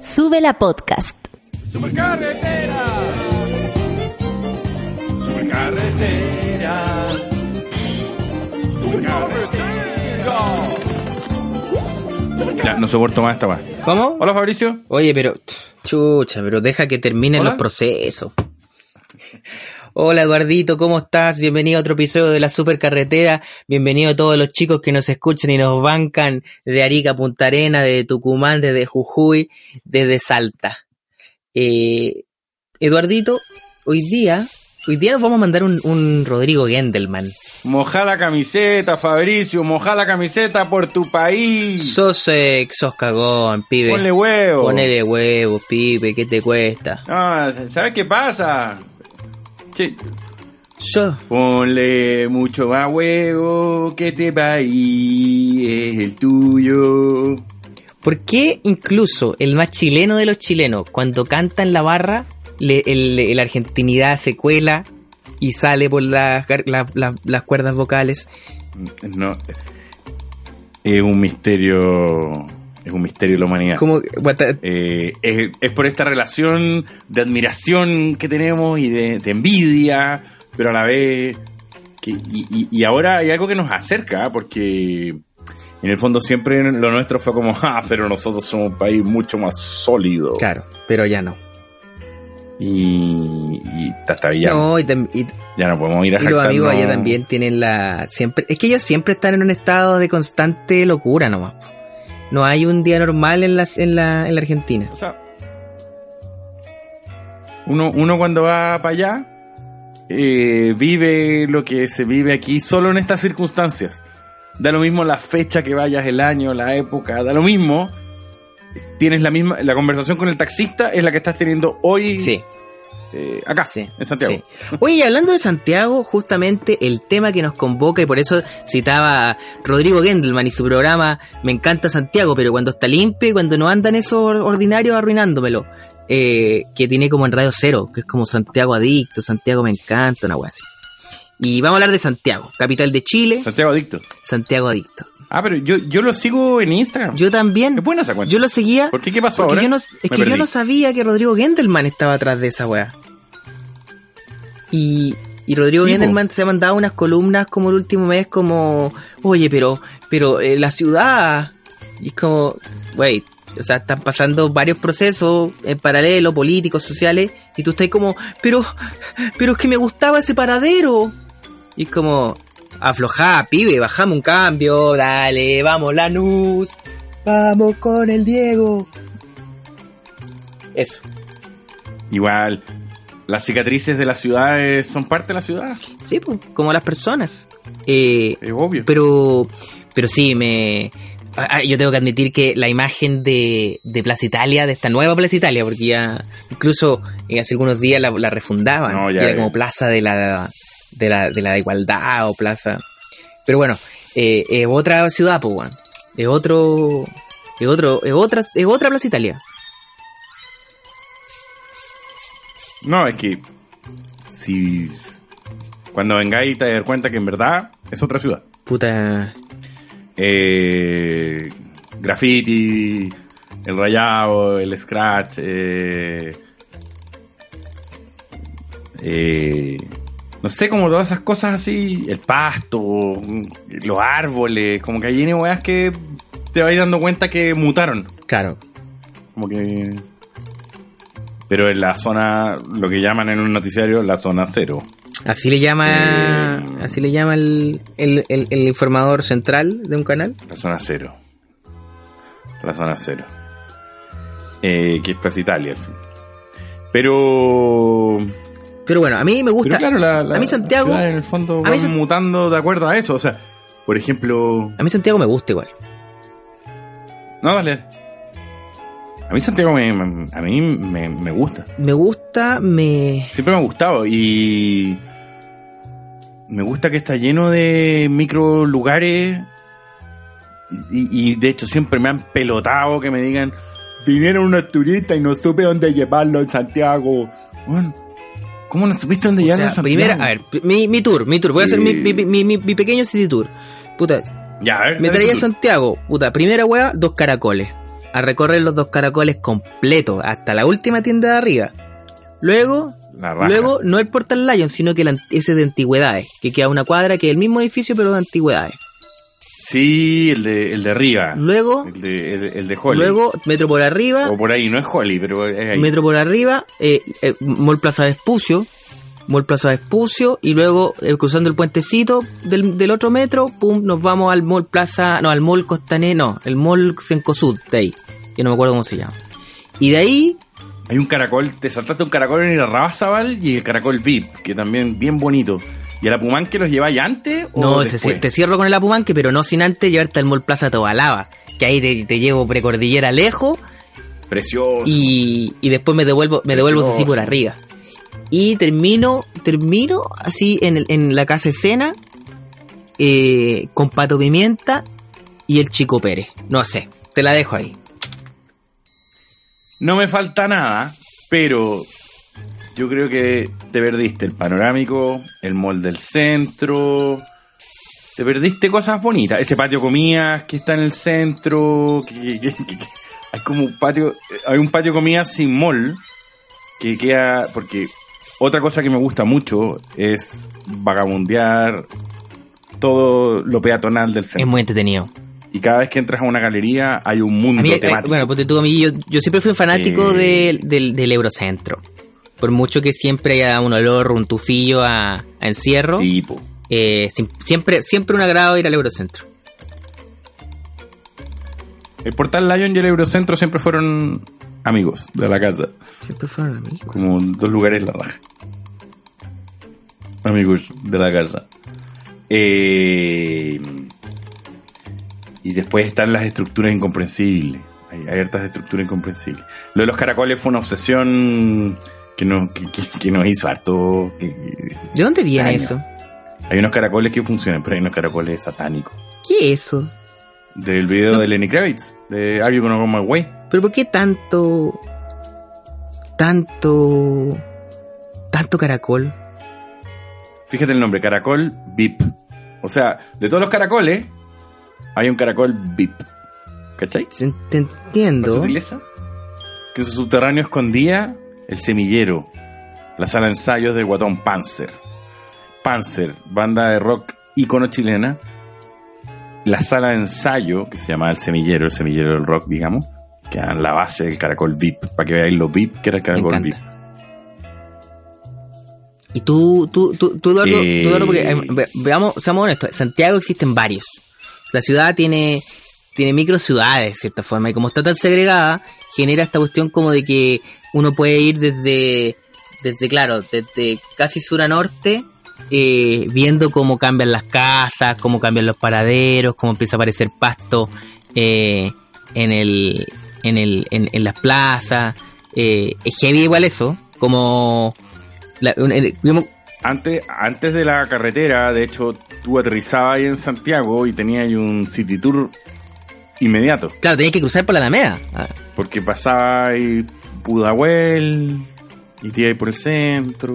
Sube la podcast. Supercarretera. Supercarretera. Supercarretera. Ya, no soporto más esta más. ¿Cómo? Hola Fabricio. Oye, pero. Chucha, pero deja que terminen Hola. los procesos. Hola Eduardito, ¿cómo estás? Bienvenido a otro episodio de la Supercarretera. Bienvenido a todos los chicos que nos escuchan y nos bancan de Arica, Punta Arena, de Tucumán, desde Jujuy, desde Salta. Eh, Eduardito, hoy día, hoy día nos vamos a mandar un, un Rodrigo Gendelman. Moja la camiseta, Fabricio. Moja la camiseta por tu país. Sos, eh, sos cagón, pibe. Ponle huevo. Ponele huevos, pibe, ¿qué te cuesta? Ah, ¿sabes qué pasa? Yo, Ponle mucho más huevo que este país es el tuyo. ¿Por qué incluso el más chileno de los chilenos, cuando canta en la barra, le- el- la argentinidad se cuela y sale por las, gar- la- la- las cuerdas vocales? No. Es un misterio. Es un misterio de la humanidad. Eh, es, es por esta relación de admiración que tenemos y de, de envidia, pero a la vez. Que, y, y- y ahora hay algo que nos acerca, porque en el fondo siempre lo nuestro fue como, ah, pero nosotros somos un país mucho más sólido. claro, pero ya no. Y, y hasta ya, No, y, tam- y- ya no podemos ir a y los amigos allá también tienen la... siempre Es que ellos siempre están en un estado de constante locura nomás. No hay un día normal en la, en la, en la Argentina. O sea, uno, uno cuando va para allá eh, vive lo que se vive aquí solo en estas circunstancias. Da lo mismo la fecha que vayas, el año, la época, da lo mismo. Tienes la misma, la conversación con el taxista es la que estás teniendo hoy Sí. Eh, acá, Sí, en Santiago. sí. Oye, y hablando de Santiago, justamente el tema que nos convoca, y por eso citaba a Rodrigo Gendelman y su programa Me encanta Santiago, pero cuando está limpio y cuando no andan esos or- ordinarios arruinándomelo, eh, que tiene como en Radio Cero, que es como Santiago Adicto, Santiago Me encanta, una wea así. Y vamos a hablar de Santiago, capital de Chile, Santiago Adicto. Santiago Adicto. Ah, pero yo, yo lo sigo en Instagram. Yo también, ¿Es buena esa cuenta? yo lo seguía, ¿Por qué? ¿Qué pasó ahora? yo no, es Me que yo no sabía que Rodrigo Gendelman estaba atrás de esa weá. Y, y Rodrigo Sí, po. Gendelman se ha mandado unas columnas como el último mes como, oye, pero, pero eh, la ciudad... Y es como, wait, o sea, están pasando varios procesos en paralelo, políticos, sociales, y tú estás como, pero, pero es que me gustaba ese paradero. Y es como, aflojá, pibe, bajame un cambio, dale, vamos Lanús, vamos con el Diego. Eso. Igual, las cicatrices de las ciudades son parte de la ciudad. Sí, pues, como las personas. Eh, Es obvio. pero, pero sí, me. ah, ah, Yo tengo que admitir que la imagen de, de Plaza Italia, de esta nueva Plaza Italia, porque ya incluso eh, hace algunos días la, la refundaban, No, y ya era como Plaza de la, de la, de la igualdad o Plaza. Pero bueno, eh, es otra ciudad, pues. Es otro. Es otro, es otra, es otra Plaza Italia. No, es que si cuando vengáis te das cuenta que en verdad es otra ciudad. Puta. Eh, graffiti, el rayado, el scratch, eh, eh, no sé, como todas esas cosas así, el pasto, los árboles, como que hay N weas que te vais dando cuenta que mutaron. Claro. Como que. Pero en la zona, lo que llaman en un noticiario, la zona cero. Así le llama, Eh, así le llama el, el, el- el informador central de un canal. La zona cero. La zona cero. Eh, que es Plaza Italia, al fin. Pero. Pero bueno, a mí me gusta. Pero claro, la, la- a mí Santiago- en el fondo a mí van mutando de acuerdo a eso. O sea, por ejemplo. A mí Santiago me gusta igual. No, dale. A mí Santiago me, me- a mí me, me gusta. Me gusta, me. Siempre me ha gustado y me gusta que está lleno de micro lugares y, y de hecho siempre me han pelotado que me digan vinieron unos turistas y no supe dónde llevarlo en Santiago. Bueno, ¿Cómo no supiste dónde sea, en Santiago? primera, a ver, mi, mi tour, mi tour. Voy a hacer mi, mi, mi, mi- mi pequeño city tour. Puta, Ya, a ver, me traía a. Santiago. Puta, primera weá, dos caracoles. a recorrer los dos caracoles completos, hasta la última tienda de arriba. Luego, luego no el Portal Lion, sino que la, ese de antigüedades, que queda a una cuadra, que es el mismo edificio, pero de antigüedades. Sí, el de, el de arriba. Luego, El de, el, el de Holly. luego, metro por arriba, O por ahí, no es Holly, pero es ahí. metro por arriba, eh, eh, Mall Plaza Vespucio, Mall Plaza Vespucio, y luego eh, cruzando el puentecito del, del otro metro, pum, nos vamos al Mall Plaza, no, al Mall Costané, no, el Mall Sencosud, de ahí, que no me acuerdo cómo se llama. Y de ahí, Hay un caracol, te saltaste un caracol en el Rabazabal y el caracol VIP, que también bien bonito. ¿Y a la Pumán que los lleváis antes o no, después? te cierro con el Apumanque, pero no sin antes llevarte al Mall Plaza Tobalaba, que ahí te, te llevo precordillera lejos, Precioso. y, y después me devuelvo me devuelvo así por arriba. Y termino termino así en, el- en la casa escena eh, con Pato Pimienta y el Chico Pérez. No sé te la dejo ahí. No me falta nada, pero yo creo que te perdiste el panorámico, el mall del centro. Te perdiste cosas bonitas. Ese patio comidas que está en el centro. que- que- que- que- hay como un patio. Hay un patio comidas sin mall. Que queda. Porque otra cosa que me gusta mucho es vagabundear todo lo peatonal del es centro. muy entretenido Y cada vez que entras a una galería hay un mundo a mí, eh, temático. bueno ponte tú a mí yo, yo siempre fui un fanático del, del, del Eurocentro por mucho que siempre haya un olor un tufillo a, a encierro Sí, po. eh, siempre siempre un agrado ir al Eurocentro El Portal Lion y el Eurocentro siempre fueron amigos de la casa. siempre fueron amigos Como dos lugares la raja. Amigos de la casa. Eh, y después están las estructuras incomprensibles. Hay, hay hartas estructuras incomprensibles. Lo de los caracoles fue una obsesión que nos, que, que- que nos hizo harto. que- ¿de dónde viene Daño. eso? hay unos caracoles que funcionan, pero hay unos caracoles satánicos. ¿qué es eso? Del video de Lenny Kravitz, de Are You Gonna Go My Way? Pero ¿por qué tanto... tanto... tanto caracol? Fíjate el nombre, caracol VIP. O sea, de todos los caracoles, hay un caracol VIP. ¿Cachai? Te te ¿La entiendo. sutileza? Que en su subterráneo escondía el semillero, la sala de ensayos de Guatón Panzer. Panzer, banda de rock ícono chilena. La sala de ensayo, que se llamaba el semillero, el semillero del rock, digamos, que era la base del caracol VIP, para que veáis lo VIP que era el caracol. VIP. Y tú, tú, tú, tú Eduardo, Eh. tú, Eduardo, porque ve- veamos, seamos honestos, en Santiago existen varios. La ciudad tiene, tiene micro ciudades, de cierta forma, y como está tan segregada, genera esta cuestión como de que uno puede ir desde, desde claro, desde casi sur a norte, eh, viendo cómo cambian las casas, cómo cambian los paraderos, cómo empieza a aparecer pasto eh, en el, en el, en, en las plazas. Eh, es heavy igual eso, como la- Antes, antes de la carretera, de hecho, tú aterrizabas ahí en Santiago y tenías ahí un city tour inmediato. claro, tenías que cruzar por la Alameda. Porque pasaba ahí Pudahuel, y te ahí por el centro,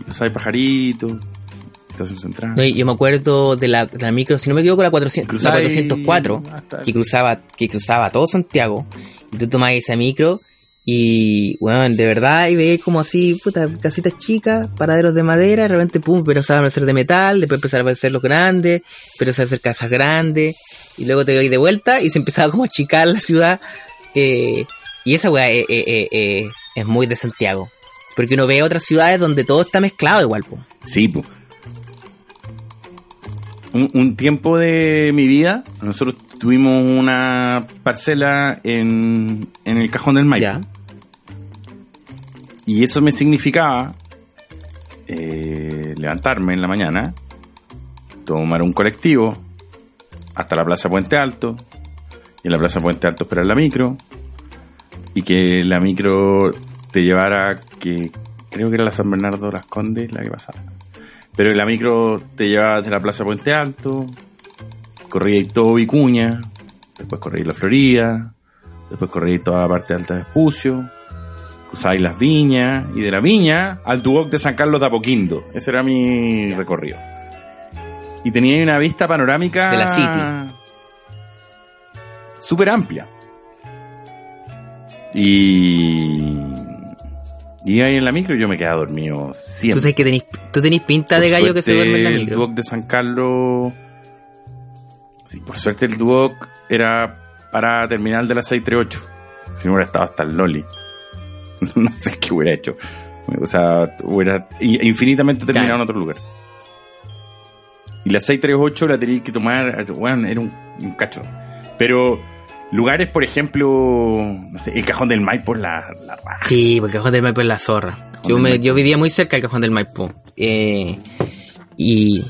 y pasaba ahí Pajarito, Estación Central. no, yo me acuerdo de la, de la micro, si no me equivoco, la, 400, la Cruzaba ahí 404, hasta- que cruzaba, que cruzaba todo Santiago. Y tú tomabas esa micro y, bueno, de verdad, y veías como así, puta, casitas chicas, paraderos de madera, de repente, pum, empezaban a ser de metal, después empezaron a ser los grandes, pero a hacer casas grandes, y luego te doy de vuelta y se empezaba como a achicar la ciudad. eh, y esa weá eh, eh, eh, es muy de Santiago. Porque uno ve otras ciudades donde todo está mezclado igual, pues. Sí, po. Un, un tiempo de mi vida, nosotros tuvimos una parcela en, en el cajón del Maipo. Ya. Y eso me significaba eh, levantarme en la mañana, tomar un colectivo hasta la Plaza Puente Alto, y en la Plaza Puente Alto esperar la micro, y que la micro te llevara, que creo que era la San Bernardo Las Condes la que pasaba, pero la micro te llevaba desde la Plaza Puente Alto, corría y todo Vicuña, después corría la Florida, después corría toda la parte alta de Espucio, cruzabais las viñas y de la viña al Duoc de San Carlos de Apoquindo. Ese era mi recorrido. Y tenía una vista panorámica De la City. súper amplia. Y. Y ahí en la micro yo me quedaba dormido Tú siempre. sabes que tenés, tú tenés pinta de gallo que se duerme en la El micro. Duoc de San Carlos. Sí, por suerte el Duoc era para terminal de la 638. Si no hubiera estado hasta el Loli. no sé qué hubiera hecho. O sea, hubiera infinitamente terminado Claro. en otro lugar. Y la 638 la tenía que tomar. Bueno, era un, un cacho. Pero lugares, por ejemplo, no sé, el cajón del Maipo, la, la raja. Sí, el Cajón del Maipo es la zorra. Yo, me, yo vivía muy cerca del Cajón del Maipo. Eh, y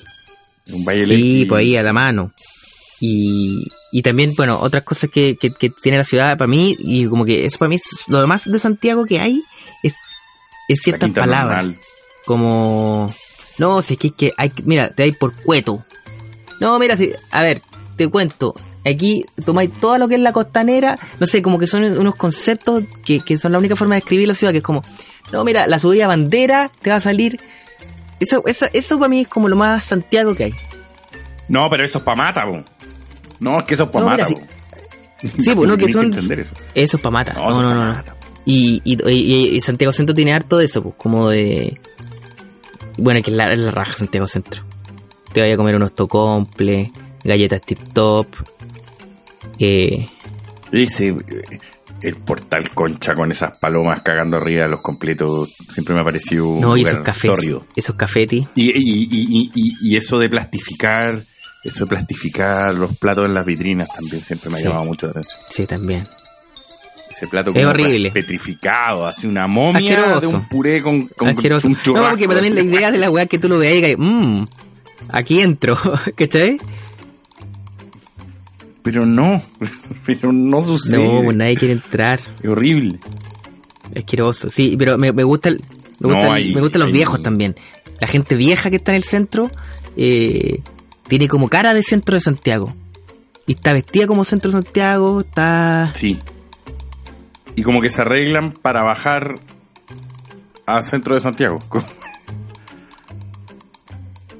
Un Valle sí, Elqui. pues ahí a la mano. Y, y también, bueno, otras cosas que, que, que tiene la ciudad para mí, y como que eso para mí es lo demás de Santiago que hay, es, es ciertas palabras. Normal. Como, no, si es que, que hay, mira, te hay por cueto. No, mira, si, a ver, te cuento. Aquí tomáis todo lo que es la costanera, no sé, como que son unos conceptos que, que son la única forma de escribir la ciudad, que es como, no, mira, la subida bandera te va a salir. Eso, eso, eso para mí es como lo más Santiago que hay. No, pero eso es pa' mata, po. No, es que eso es pa' No, mata, mira. Sí, pues no, que son. entender eso. Eso es para mata. No, No, no, no. Y, y, y- Santiago Centro tiene harto de eso, pues, como de. Bueno, que es la, es la raja Santiago Centro. Te vaya a comer unos tocomple, galletas tip top. Eh, Ese, el portal concha con esas palomas cagando arriba de los completos, siempre me ha parecido un no, y esos cafés. Esos cafetis. Y, y, y, y, y- y eso de plastificar, eso de plastificar los platos en las vitrinas también siempre me ha Sí. llamado mucho la atención. Sí, también. Ese plato Es horrible. petrificado, así una momia Asqueroso. de un puré con, con un No, churrasco. porque también la idea de la weá que tú lo veas y digas, mmm, aquí entro. ¿Cachai? Pero no, pero no sucede. No, pues nadie quiere entrar. Es horrible. Asqueroso. Sí, pero me, me gusta el- me, No, gusta el- hay- me gustan los hay- viejos también. La gente vieja que está en el centro eh, tiene como cara de centro de Santiago. Y está vestida como centro de Santiago, está... Sí. Y como que se arreglan para bajar al centro de Santiago.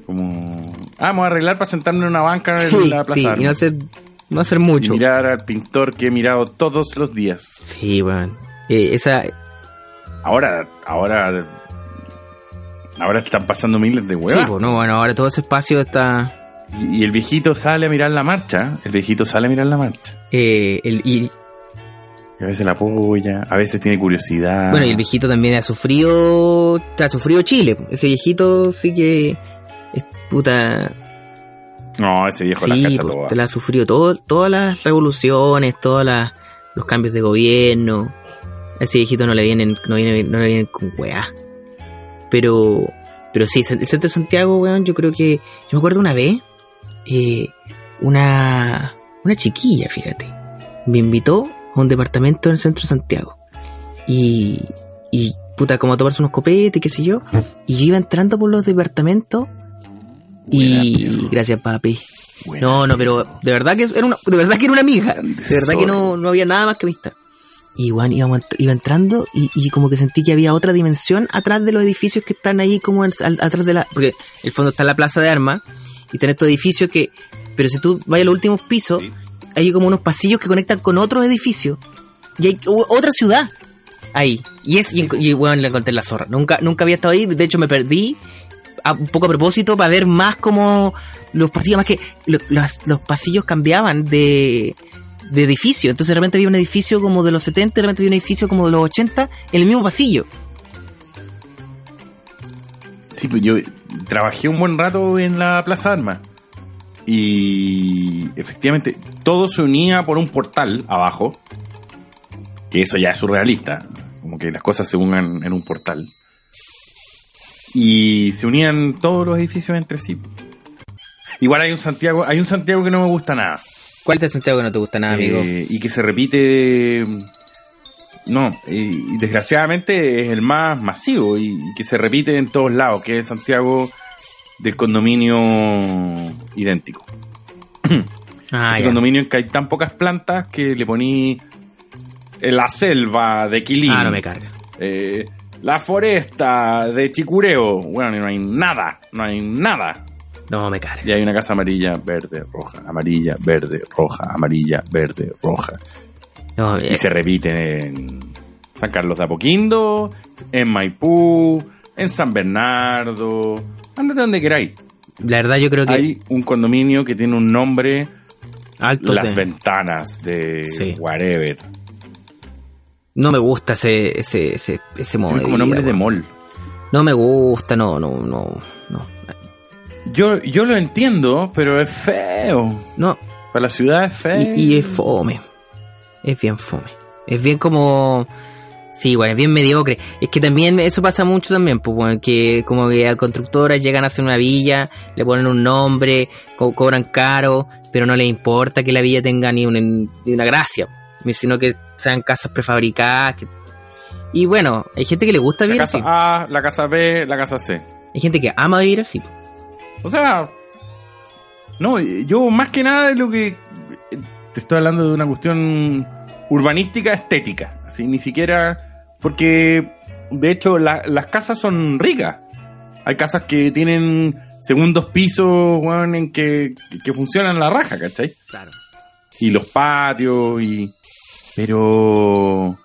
Como... Ah, vamos a arreglar para sentarme en una banca en Sí, la sí, plaza. y no hacer, no hacer mucho. Mirar al pintor que he mirado todos los días. Sí, weón. Eh, esa... Ahora, ahora... Ahora están pasando miles de Sí, huevas. pues no, bueno, ahora todo ese espacio está... y, y el viejito sale a mirar la marcha. El viejito sale a mirar la marcha. eh, el, y, Y a veces la apoya, a veces tiene curiosidad. Bueno, y el viejito también ha sufrido. Ha sufrido Chile. Ese viejito sí que. Es puta. No, ese viejo la Sí, cacha pues, te la ha sufrido todo, todas las revoluciones, todos los cambios de gobierno. A ese viejito no le vienen, no viene, no le vienen con weá. Pero. Pero sí, el centro de Santiago, weón, yo creo que. Yo me acuerdo una vez. eh, una. Una chiquilla, fíjate. Me invitó a un departamento en el centro de Santiago. Y. Y puta, como a tomarse unos copetes, qué sé yo. Y yo iba entrando por los departamentos. Y. Perro. Gracias, papi. Buena, No, no, pero de verdad que era una, de verdad que era una amiga. De verdad que no, no había nada más que amistad. Y bueno, iba entrando y, y como que sentí que había otra dimensión atrás de los edificios que están ahí como en- al- atrás de la... Porque el fondo está la plaza de armas y están estos edificios que... Pero si tú vas a los últimos pisos, Sí. hay como unos pasillos que conectan con otros edificios. Y hay otra ciudad ahí. Y es, y, en- y bueno, la encontré en la zorra. Nunca, nunca había estado ahí, de hecho me perdí a- un poco a propósito para ver más como los pasillos, más que lo- los, los pasillos cambiaban de, de edificio. Entonces de repente había un edificio como de los 70, de repente había un edificio como de los 80 en el mismo pasillo. Sí, pues yo trabajé un buen rato en la Plaza Armas. Y efectivamente, todo se unía por un portal abajo. Que eso ya es surrealista. Como que las cosas se unan en un portal. Y se unían todos los edificios entre sí. Igual hay un Santiago, hay un Santiago que no me gusta nada. ¿Cuál es el Santiago que no te gusta nada, amigo? Eh, y que se repite. No, y desgraciadamente es el más masivo y, y que se repite en todos lados, que es Santiago del condominio idéntico. ah, Ese condominio en que hay tan pocas plantas que le poní la selva de Quilín, Ah, no me carga. eh, la foresta de Chicureo. Bueno, y no hay nada, no hay nada. No me carga. Y hay una casa amarilla, verde, roja, amarilla, verde, roja, amarilla, verde, roja. No, eh, Y se repite en San Carlos de Apoquindo, en Maipú, en San Bernardo, ándate donde queráis. La verdad yo creo que Hay un condominio que tiene un nombre, alto Las de- Ventanas de Sí. whatever. No me gusta ese ese ese, ese modo como vida, nombres de mall. No me gusta, no, no, no, no. Yo, yo lo entiendo, pero es feo. No, Para la ciudad es feo. y, y es fome. Es bien fome. Es bien como... Sí, bueno, es bien mediocre. Es que también eso pasa mucho también, pues, bueno, que como que a constructoras llegan a hacer una villa, le ponen un nombre, co- cobran caro, pero no les importa que la villa tenga ni, un- ni una gracia, sino que sean casas prefabricadas. que- Y bueno, hay gente que le gusta la vivir casa así. A, la casa B, la casa C. Hay gente que ama vivir así. O sea, no, yo más que nada de lo que te estoy hablando de una cuestión urbanística estética, así ni siquiera porque de hecho la- las casas son ricas. Hay casas que tienen segundos pisos, weón, en que, que funcionan la raja, ¿cachai? Claro. Y los patios y pero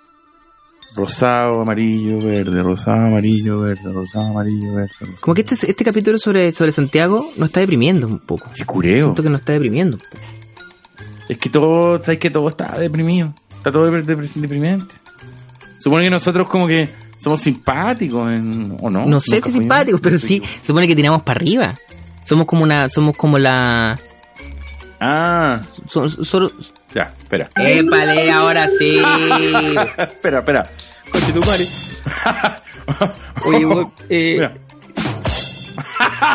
rosado, amarillo, verde, rosado, amarillo, verde, rosado, amarillo, verde. rosado. Como que este, este capítulo sobre, sobre Santiago nos está deprimiendo un poco. Qué cureo. Siento que nos está deprimiendo. un poco. Es que todo, sabes que todo está deprimido. Está todo deprimente. Supone que nosotros como que somos simpáticos, en- ¿o no? No sé si simpáticos, pero sí, supone que tiramos para arriba. Somos como una, somos como la, Ah, so- solo, ya, espera. épale, ahora sí. espera, espera. Coche tu madre. Oye, vos, eh,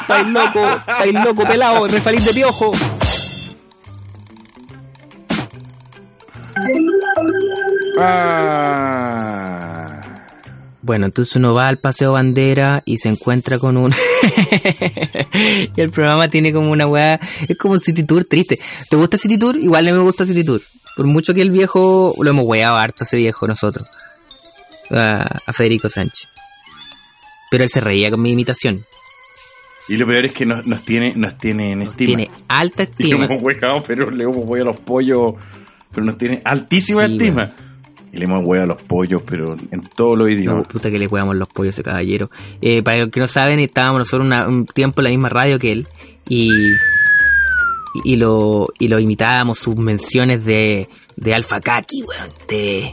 estáis loco, estáis loco, pelado, refalín de piojo. Ah. Bueno, entonces uno va al Paseo Bandera y se encuentra con un... y el programa tiene como una weá... Es como City Tour triste. ¿Te gusta City Tour? Igual no me gusta City Tour. Por mucho que el viejo... Lo hemos weado harto ese viejo nosotros. A, a Federico Sánchez. Pero él se reía con mi imitación. Y lo peor es que nos, nos tiene, nos tiene en estima. Tiene alta Y estima. hemos hueado, pero le hemos hueado a los pollos. Pero nos tiene altísima Sí, estima. Y le hemos a los pollos, pero en todos los No, idiomas. puta que le cuidamos los pollos a ese caballero. Eh, para los que no saben, estábamos nosotros una- un tiempo en la misma radio que él y, y lo y lo imitábamos sus menciones de, de Alfa Kaki, weón, de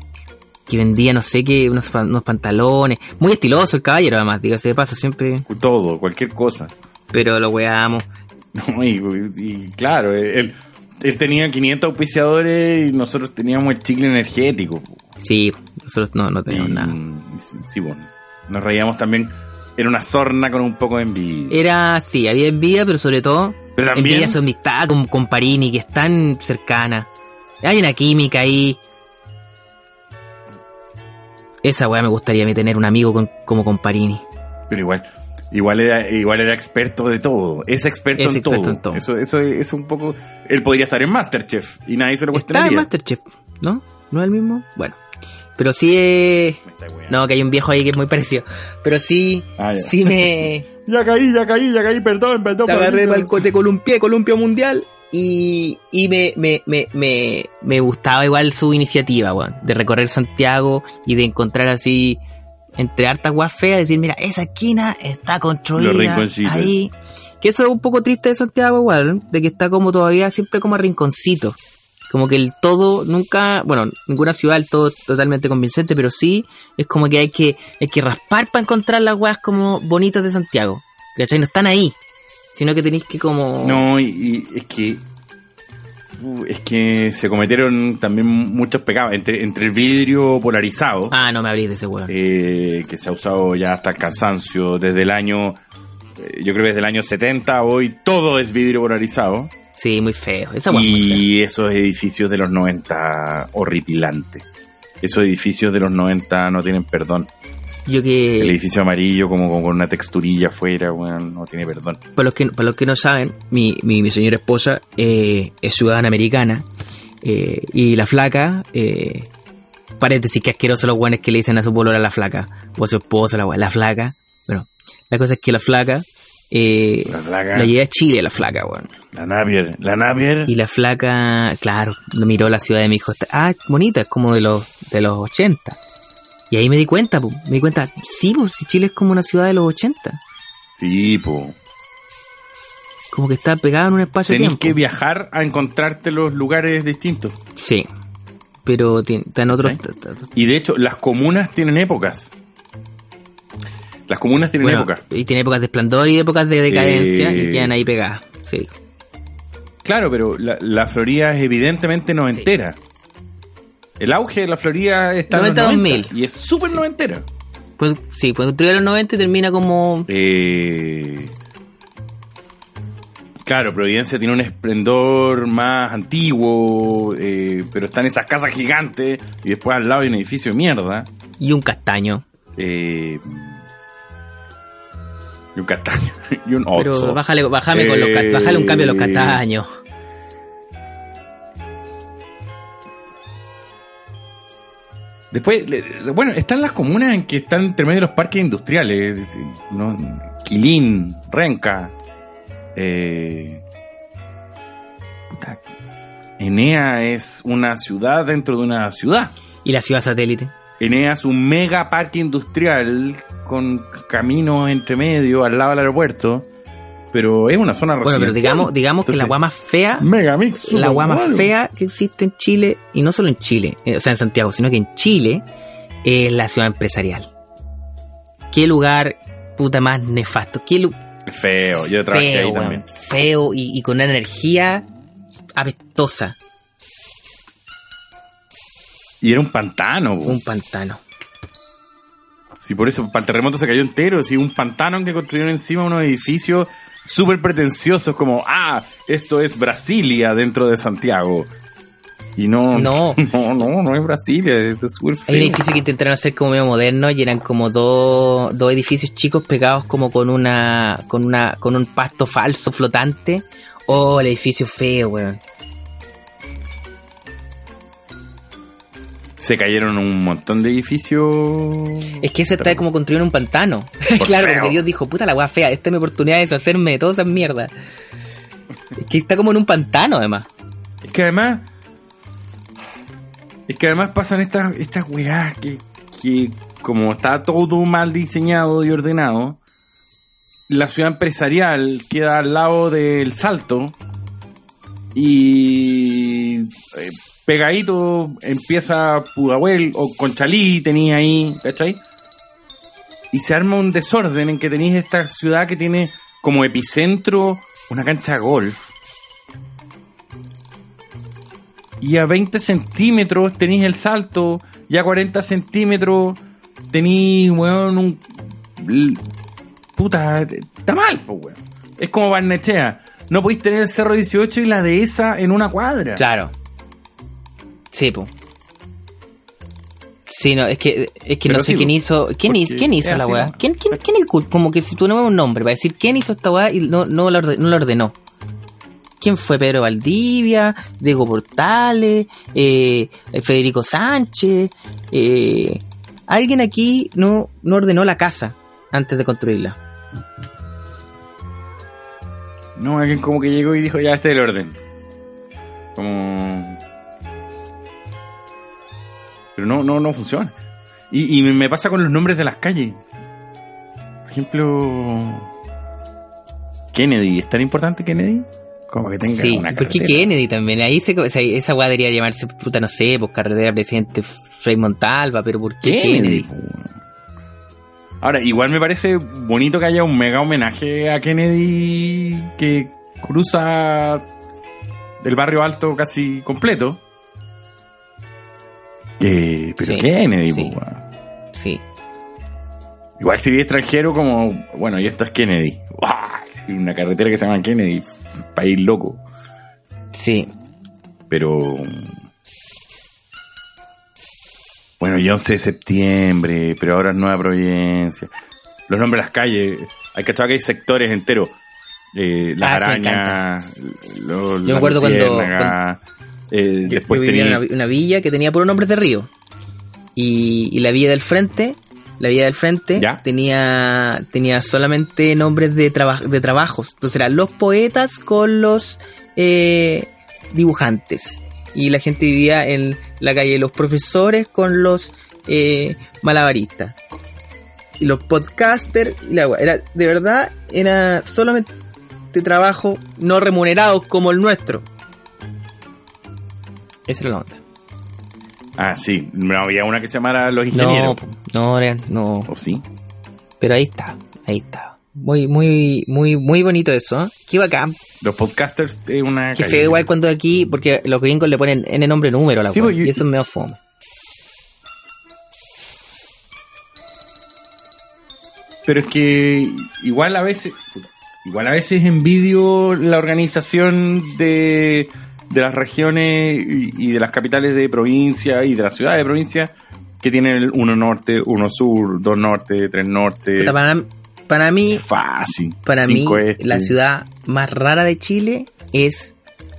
que vendía no sé qué, unos, unos pantalones, muy estiloso el caballero además, dígase de paso, siempre, Todo, cualquier cosa. pero lo weamos. No, y, y claro, él, él tenía 500 auspiciadores y nosotros teníamos el chicle energético. Sí, nosotros no, no Y, tenemos nada. sí, sí, bueno, nos reíamos también. Era una sorna con un poco de envidia. Era, sí, había envidia, pero sobre todo Pero también, envidia su amistad con, con Parini, que es tan cercana. Hay una química ahí. Esa weá me gustaría a mí tener un amigo con- como con Parini. pero igual, igual era, igual era experto de todo. Es experto, Es en, experto todo. en todo. Eso, eso es, es un poco. Él podría estar en Masterchef y nadie se lo Está en cuestionaría. Masterchef, ¿no? ¿No es el mismo? Bueno. Pero sí weando. No, que hay un viejo ahí que es muy parecido. Pero sí, Ah, sí me... Ya caí, ya caí, ya caí, perdón, perdón. te agarré de columpié, columpio mundial. Y, y me, me, me, me, me gustaba igual su iniciativa, weón, de recorrer Santiago y de encontrar así, entre hartas guas feas, decir, mira, esa esquina está rinconcitos. ahí. Que eso es un poco triste de Santiago, igual, de que está como todavía siempre como a rinconcito. Como que el todo nunca, bueno, ninguna ciudad el todo totalmente convincente, pero sí es como que hay que, hay que raspar para encontrar las weas como bonitas de Santiago. ¿Cachai? No están ahí. Sino que tenéis que como... No, y, y es que. uh, Es que se cometieron también muchos pecados. Entre, entre el vidrio polarizado, Ah, no me abrís de ese eh, que se ha usado ya hasta el cansancio desde el año. eh, Yo creo que desde el año 70 hoy todo es vidrio polarizado. Sí, muy feo. Esa. Y esos edificios de los 90 horripilantes. Esos edificios de los 90 no tienen perdón. Yo El que, edificio amarillo como, como con una texturilla afuera, weón, no tiene perdón. para los que, para los que no saben, mi, mi, mi señora esposa eh, es ciudadana americana. eh, y la flaca, eh, paréntesis, que asqueroso los guanes que le dicen a su polora la flaca. O a su esposa, la, la flaca. Bueno, la cosa es que la flaca, eh, La flaca, la llevé a Chile, la flaca, weón. la Napier, la Napier. Y la flaca, claro, miró la ciudad de mi hijo. Ah, bonita, es como de los, de los 80. Y ahí me di cuenta, po, me di cuenta, sí, pues si Chile es como una ciudad de los 80. Sí, po. Como que está pegado en un espacio Tenés que viajar a encontrarte los lugares distintos. Sí. Pero están otros. Y de hecho, las comunas tienen épocas. Las comunas tienen bueno, épocas. y tiene épocas de esplendor y épocas de decadencia Eh. y quedan ahí pegadas. Sí. Claro, pero la, la Florida es evidentemente noventera. El auge de la Florida está en 90, los 90 2000. y es súper noventera. Pues, sí, fue construida en los 90 y termina como. Eh, claro, Providencia tiene un esplendor más antiguo, eh, pero están esas casas gigantes y después al lado hay un edificio de mierda. Y un castaño. eh, y un castaño. Y un oso. Pero bájale, bájame con los, Eh. bájale un cambio a los castaños. Después, bueno, están las comunas en que están entre medio de los parques industriales. ¿no? Quilín, Renca. Eh, puta, Enea es una ciudad dentro de una ciudad. Y la ciudad satélite. Enea es un mega parque industrial con caminos entre medio al lado del aeropuerto. Pero es una zona Bueno, pero residencial. digamos, digamos que la agua más fea, la agua más fea que existe en Chile, y no solo en Chile, eh, o sea, en Santiago, sino que en Chile, es la ciudad empresarial. Qué lugar puta más nefasto. Qué lu- Feo, yo trabajé feo, ahí también. feo y, y con una energía apestosa. Y era un pantano. Un pantano. Sí, por eso, para el terremoto se cayó entero. Sí, un pantano que construyeron encima unos edificios súper pretenciosos, como, ah, esto es Brasilia dentro de Santiago. Y no, No. no, no, no es Brasilia, es es súper Hay un edificio que intentaron hacer como medio moderno y eran como dos, dos edificios chicos pegados como con una, con una, con un pasto falso flotante. Oh, el edificio feo, weón. Se cayeron un montón de edificios. Es que ese está como construido en un pantano. Por claro, feo. porque Dios dijo, puta la weá fea, esta es mi oportunidad de deshacerme de todas esas mierdas. Es que está como en un pantano, además. Es que además. Es que además pasan estas, estas weás que, que, como está todo mal diseñado y ordenado, la ciudad empresarial queda al lado del salto y eh, pegadito empieza Pudahuel o Conchalí tenía ahí, ¿cachai? Y se arma un desorden en que tenéis esta ciudad que tiene como epicentro una cancha de golf. Y a 20 centímetros tenéis el salto, y a 40 centímetros tenéis, weón, un... Puta, está mal, pues, weón. Es como Barnechea. No podéis tener el Cerro 18 y la dehesa en una cuadra. Claro. Sí, po. Sí, no, es que, es que no sé sí, quién hizo, quién hizo, quién hizo la weá. ¿Quién, quién, quién el cul- Como que si tú no un nombre, para decir quién hizo esta weá y no, no, la orde- no la ordenó. ¿Quién fue Pedro Valdivia, Diego Portales, eh, Federico Sánchez? Eh, alguien aquí no, no ordenó la casa antes de construirla. No, alguien como que llegó y dijo, ya, este es el orden. Como... Pero no, no, no funciona. Y, y me pasa con los nombres de las calles. Por ejemplo... Kennedy. ¿Es tan importante Kennedy? Como que tenga Sí, una porque. Kennedy también, ahí se, o sea, esa weá debería llamarse, puta, no sé, pues carretera presidente Frei Montalva, pero ¿por qué Kennedy. Kennedy? Ahora, igual me parece bonito que haya un mega homenaje a Kennedy que cruza el barrio alto casi completo. Eh, pero Sí, Kennedy, sí. Sí. Igual si vi extranjero como, bueno, y esto es Kennedy. Una carretera que se llama Kennedy, país loco. Sí, Pero. Bueno, y 11 de septiembre, pero ahora es Nueva Providencia. Los nombres de las calles. Hay que que hay sectores enteros. Eh, las Ah, arañas. los- me las acuerdo cuando- luciérnagas, eh, Yo, después yo vivía en una, una villa que tenía puros nombres de río. Y, y la villa del frente, la villa del frente ¿Ya? tenía tenía solamente nombres de, traba- de trabajos. Entonces eran los poetas con los eh, dibujantes. Y la gente vivía en la calle los profesores con los eh, malabaristas. Y los podcasters y la. Era, de verdad, era solamente trabajo no remunerados como el nuestro. Esa era la onda. Ah, sí. No había una que se llamara Los Ingenieros. No, no, no. ¿O sí? Pero ahí está, ahí está. Muy, muy, muy, muy bonito eso, ¿eh? Qué bacán. Los podcasters es una. Que feo igual cuando aquí, porque los gringos le ponen N nombre número a la sí, pues, y eso es medio fome. Pero es que igual a veces, igual a veces envidio la organización de, de las regiones y, de las capitales de provincia y de las ciudades de provincia que tienen uno norte, uno sur, dos norte, tres norte. Para, para mí, fácil. Para mí, la ciudad más rara de Chile es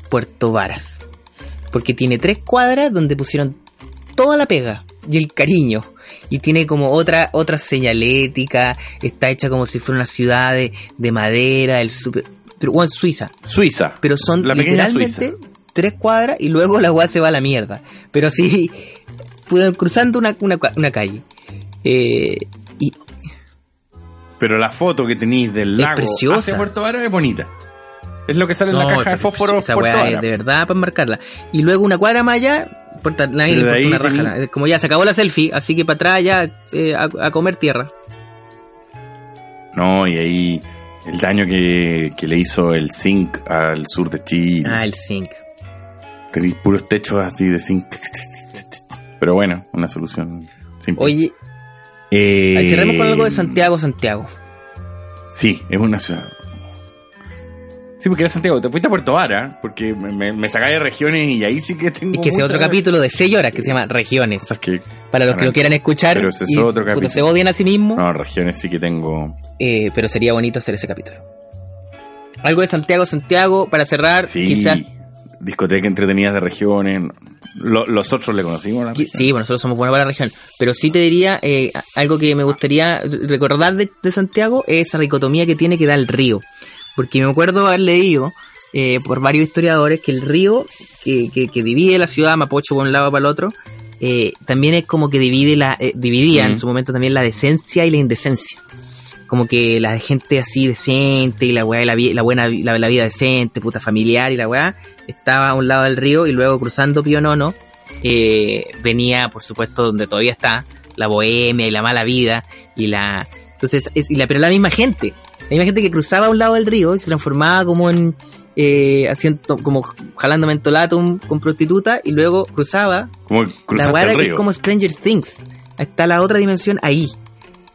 Puerto Varas. Porque tiene tres cuadras donde pusieron toda la pega y el cariño y tiene como otra otra señalética, está hecha como si fuera una ciudad de, madera, el super, pero bueno, Suiza. Suiza. Pero son literalmente tres cuadras y luego la agua se va a la mierda. Pero sí, cruzando una, una, calle. Eh, y, pero la foto que tenéis del lago hacia Puerto Vara es bonita. Es lo que sale en la caja de fósforo. Esa es de verdad para marcarla. Y luego una cuadra más allá una raja. Como ya se acabó la selfie, así que para atrás ya eh, a, comer tierra. No, y ahí el daño que, le hizo el zinc al sur de Chile. Ah, el zinc. Tenéis puros techos así de zinc. Pero bueno, una solución simple. Oye, eh, cerremos con algo de Santiago, Santiago. Sí, es una ciudad Sí, porque era Santiago. Te fuiste a Puerto Vara, porque me, me de regiones y ahí sí que tengo. Y que sea otro capítulo de 6 horas que se llama Regiones. Para los que lo quieran escuchar. Pero ese es otro capítulo. se odian a sí mismo. No, regiones sí que tengo. Eh, pero sería bonito hacer ese capítulo. Algo de Santiago, Santiago, para cerrar. Sí, quizás. Discoteca entretenidas de regiones. los otros le conocimos. sí, bueno, nosotros somos buenos para la región. Pero sí te diría, eh, algo que me gustaría recordar de, de Santiago es esa dicotomía que tiene que dar el río. Porque me acuerdo haber leído eh, por varios historiadores que el río que, que, divide la ciudad, Mapocho por un lado para el otro, eh, también es como que divide la, eh, dividía en su momento también la decencia y la indecencia. Como que la gente así decente y la weá, la, la buena la, vida decente, puta familiar y la weá, estaba a un lado del río y luego cruzando Pío Nono, venía, por supuesto, donde todavía está, la bohemia y la mala vida y la... Entonces, es, y la, pero la misma gente, hay gente que cruzaba a un lado del río y se transformaba como en. Eh, haciendo, como jalando mentolatum con prostituta y luego cruzaba. Como la es como Stranger Things. Está la otra dimensión ahí.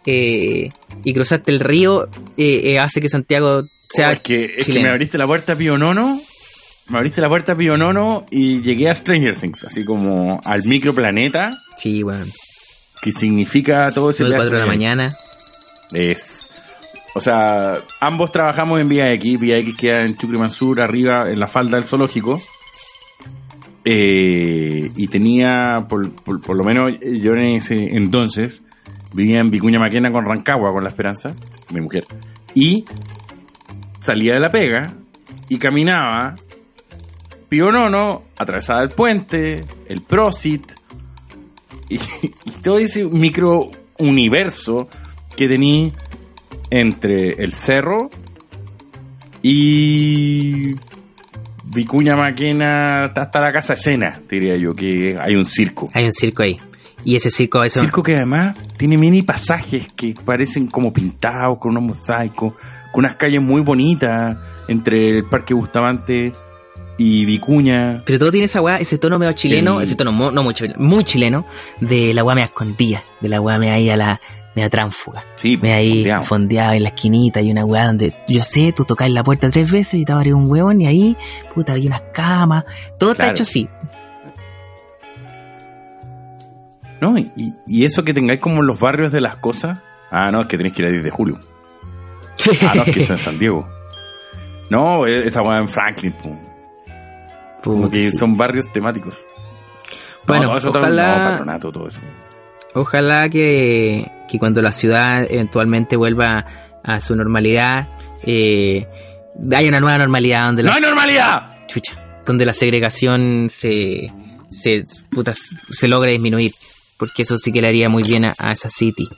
Eh, y cruzaste el río, eh, hace que Santiago sea. Oh, es, que, es que me abriste la puerta Pío Nono. Me abriste la puerta Pío Nono y llegué a Stranger Things, así como al microplaneta. Sí, bueno. Que significa todo ese. 4 de la mañana. Es o sea, ambos trabajamos en Vía X. Vía X queda en Chucrimansur, arriba, en la falda del zoológico. Eh, y tenía, por, lo menos yo en ese entonces, vivía en Vicuña Maquena con Rancagua, con la esperanza, mi mujer. Y salía de la pega y caminaba Pío Nono, atravesaba el puente, el Prosit, y, y todo ese micro universo que tenía entre el cerro y Vicuña Maquena hasta la casa escena, diría yo, que hay un circo. Hay un circo ahí. Y ese circo es circo que además tiene mini pasajes que parecen como pintados con unos mosaicos, con unas calles muy bonitas entre el Parque Bustamante y Vicuña. Pero todo tiene esa weá, ese tono medio chileno, ese tono no muy chileno, muy chileno, de la weá me escondía, de la weá me ahí a la, me tránfuga. Sí, me ahí fondeado. en la esquinita y una weá donde yo sé, tú tocas la puerta tres veces y te abres un huevón y ahí, puta, hay unas camas. Todo está hecho así. No, y, y, eso que tengáis como los barrios de las cosas. Ah, no, es que tenéis que ir a 10 de julio. Ah, no, es que es en San Diego. No, e, esa weá en Franklin, pum. Como que son barrios temáticos. Bueno, ojalá... patronato, todo eso. Ojalá que, que cuando la ciudad eventualmente vuelva a su normalidad, eh, haya una nueva normalidad donde la... ¡No hay normalidad! Chucha, donde la segregación se, se, puta, se logre disminuir. Porque eso sí que le haría muy bien a, a esa City.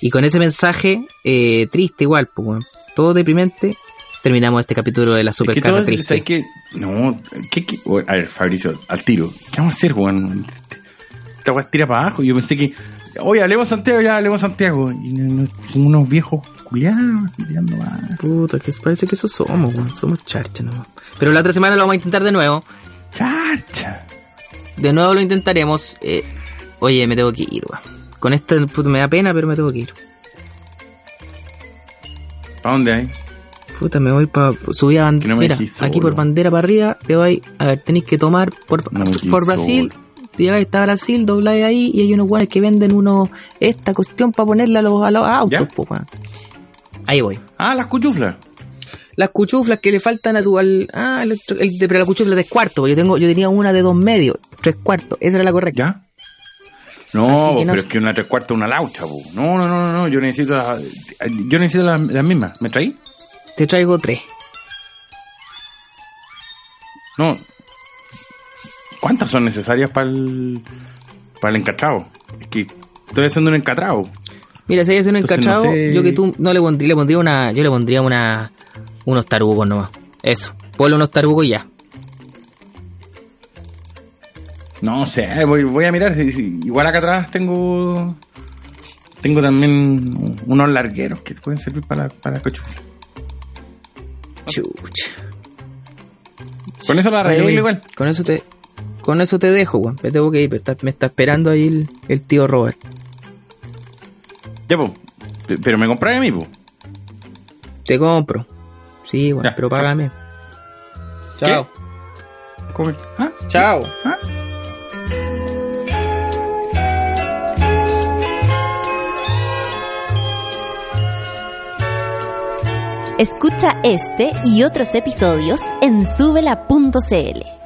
Y con ese mensaje, eh, triste igual, pues, weón, todo deprimente, terminamos este capítulo de la Es que supercarga triste. No, ¿qué, qué? Bueno, A ver, Fabricio, al tiro. ¿Qué vamos a hacer, weón? Esta weá tira para abajo. Yo pensé que, oye, hablemos Santiago, ya hablemos Santiago. Y no, no, son unos viejos culiados, tirando más. Puta, que parece que eso somos, weón, somos charcha nomás. Pero la otra semana lo vamos a intentar de nuevo. Charcha. De nuevo lo intentaremos. Eh, oye, me tengo que ir, weón. Con esto me da pena, pero me tengo que ir. ¿Para dónde hay? Puta, me voy para subir a bandera. no aquí por bandera para arriba, te voy. A ver, tenéis que tomar por, No por Brasil. Llegáis hasta Brasil, dobláis ahí y hay unos guanes que venden uno esta cuestión para ponerle a los, a los autos, po. Ahí voy. Ah, las cuchuflas. Las cuchuflas que le faltan a tu al. Ah, el, el de pero la cuchufla de tres cuartos. porque Yo tengo, yo tenía una de dos medios, tres cuartos. Esa era la correcta. ¿Ya? No, pero es que una tres cuartos una laucha, po. No, no, no, no, no. Yo necesito yo necesito las, las mismas. ¿Me traí? Te traigo tres. No. ¿Cuántas son necesarias para el, para el encatrado? Es que estoy haciendo un encatrado. Mira, si hay un Entonces, encachado, no sé. yo que tú no le pondría, le pondría una, yo le pondría una, unos tarugos nomás. Eso, ponle unos tarugos y ya. No sé, voy, voy a mirar. Igual acá atrás tengo. Tengo también unos largueros que pueden servir para, la- para la cochufla. Chucha. Con eso la arreglo Oye, igual. Con eso te, con eso te dejo, weón. Me tengo que ir, me está, me está esperando ahí el, el tío Robert. Ya, po. Pero me compráis a mí, po. Te compro. Sí, weón, Ya, pero chao. págame. ¿Qué? Chao. ¿Cómo? ¿Ah? Chao. ¿Ah? Escucha este y otros episodios en subela.cl.